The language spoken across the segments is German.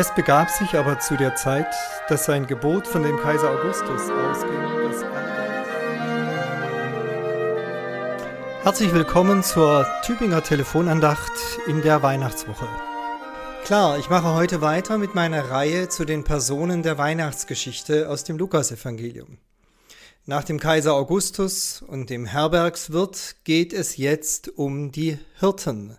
Es begab sich aber zu der Zeit, dass sein Gebot von dem Kaiser Augustus ausging, Herzlich willkommen zur Tübinger Telefonandacht in der Weihnachtswoche. Klar, ich mache heute weiter mit meiner Reihe zu den Personen der Weihnachtsgeschichte aus dem Lukasevangelium. Nach dem Kaiser Augustus und dem Herbergswirt geht es jetzt um die Hirten.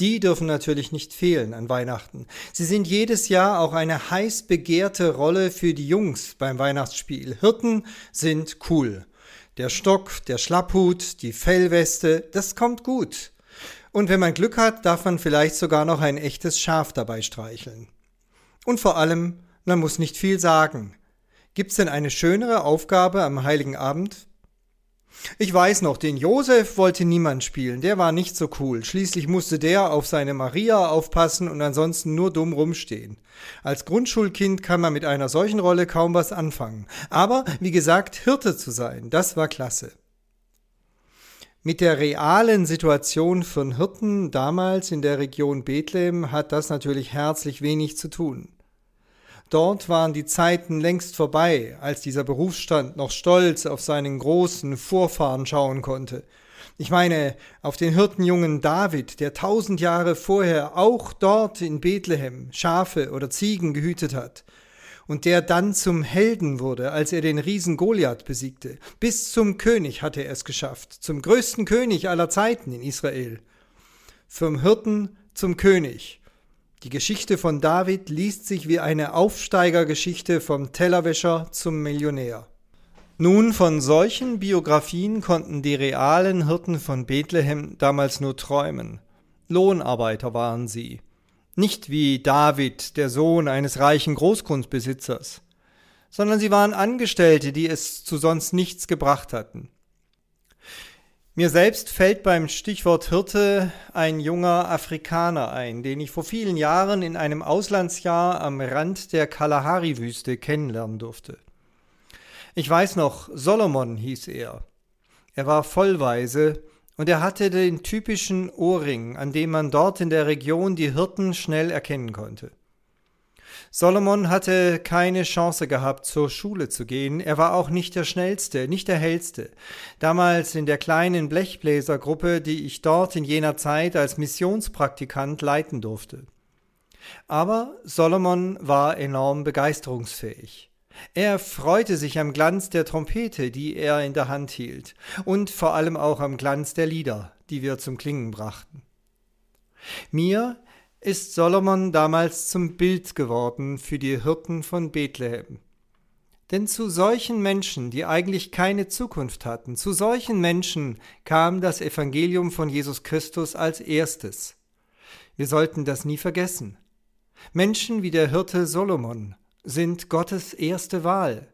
Die dürfen natürlich nicht fehlen an Weihnachten. Sie sind jedes Jahr auch eine heiß begehrte Rolle für die Jungs beim Weihnachtsspiel. Hirten sind cool. Der Stock, der Schlapphut, die Fellweste, das kommt gut. Und wenn man Glück hat, darf man vielleicht sogar noch ein echtes Schaf dabei streicheln. Und vor allem, man muss nicht viel sagen. Gibt's denn eine schönere Aufgabe am heiligen Abend? Ich weiß noch, den Josef wollte niemand spielen, der war nicht so cool. Schließlich musste der auf seine Maria aufpassen und ansonsten nur dumm rumstehen. Als Grundschulkind kann man mit einer solchen Rolle kaum was anfangen. Aber, wie gesagt, Hirte zu sein, das war klasse. Mit der realen Situation von Hirten damals in der Region Bethlehem hat das natürlich herzlich wenig zu tun. Dort waren die Zeiten längst vorbei, als dieser Berufsstand noch stolz auf seinen großen Vorfahren schauen konnte. Ich meine, auf den Hirtenjungen David, der tausend Jahre vorher auch dort in Bethlehem Schafe oder Ziegen gehütet hat und der dann zum Helden wurde, als er den Riesen Goliath besiegte. Bis zum König hatte er es geschafft, zum größten König aller Zeiten in Israel. Vom Hirten zum König. Die Geschichte von David liest sich wie eine Aufsteigergeschichte vom Tellerwäscher zum Millionär. Nun, von solchen Biografien konnten die realen Hirten von Bethlehem damals nur träumen. Lohnarbeiter waren sie. Nicht wie David, der Sohn eines reichen Großgrundbesitzers, sondern sie waren Angestellte, die es zu sonst nichts gebracht hatten. Mir selbst fällt beim Stichwort Hirte ein junger Afrikaner ein, den ich vor vielen Jahren in einem Auslandsjahr am Rand der Kalahari-Wüste kennenlernen durfte. Ich weiß noch, Solomon hieß er. Er war vollweise und er hatte den typischen Ohrring, an dem man dort in der Region die Hirten schnell erkennen konnte. Solomon hatte keine Chance gehabt, zur Schule zu gehen. Er war auch nicht der Schnellste, nicht der Hellste. Damals in der kleinen Blechbläsergruppe, die ich dort in jener Zeit als Missionspraktikant leiten durfte. Aber Solomon war enorm begeisterungsfähig. Er freute sich am Glanz der Trompete, die er in der Hand hielt, und vor allem auch am Glanz der Lieder, die wir zum Klingen brachten. Mir ist Solomon damals zum Bild geworden für die Hirten von Bethlehem. Denn zu solchen Menschen, die eigentlich keine Zukunft hatten, zu solchen Menschen kam das Evangelium von Jesus Christus als erstes. Wir sollten das nie vergessen. Menschen wie der Hirte Solomon sind Gottes erste Wahl.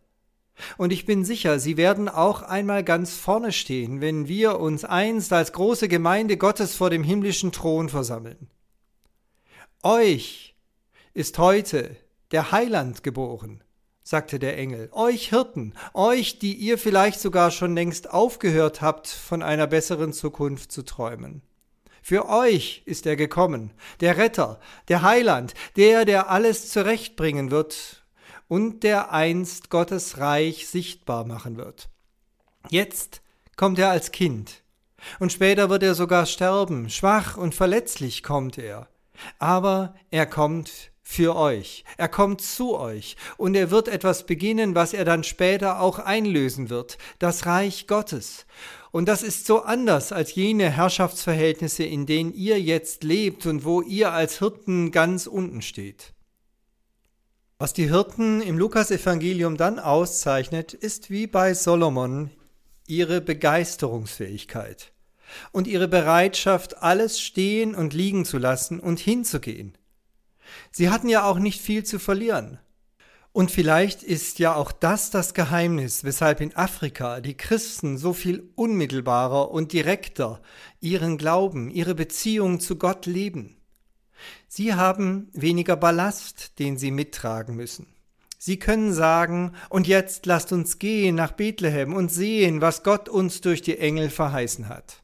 Und ich bin sicher, sie werden auch einmal ganz vorne stehen, wenn wir uns einst als große Gemeinde Gottes vor dem himmlischen Thron versammeln. Euch ist heute der Heiland geboren, sagte der Engel, euch Hirten, euch, die ihr vielleicht sogar schon längst aufgehört habt, von einer besseren Zukunft zu träumen. Für euch ist er gekommen, der Retter, der Heiland, der, der alles zurechtbringen wird und der einst Gottes Reich sichtbar machen wird. Jetzt kommt er als Kind, und später wird er sogar sterben, schwach und verletzlich kommt er. Aber er kommt für euch, er kommt zu euch und er wird etwas beginnen, was er dann später auch einlösen wird, das Reich Gottes. Und das ist so anders als jene Herrschaftsverhältnisse, in denen ihr jetzt lebt und wo ihr als Hirten ganz unten steht. Was die Hirten im Lukasevangelium dann auszeichnet, ist wie bei Solomon ihre Begeisterungsfähigkeit und ihre Bereitschaft, alles stehen und liegen zu lassen und hinzugehen. Sie hatten ja auch nicht viel zu verlieren. Und vielleicht ist ja auch das das Geheimnis, weshalb in Afrika die Christen so viel unmittelbarer und direkter ihren Glauben, ihre Beziehung zu Gott leben. Sie haben weniger Ballast, den sie mittragen müssen. Sie können sagen, und jetzt lasst uns gehen nach Bethlehem und sehen, was Gott uns durch die Engel verheißen hat.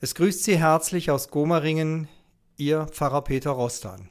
Es grüßt Sie herzlich aus Gomaringen, Ihr Pfarrer Peter Rostan.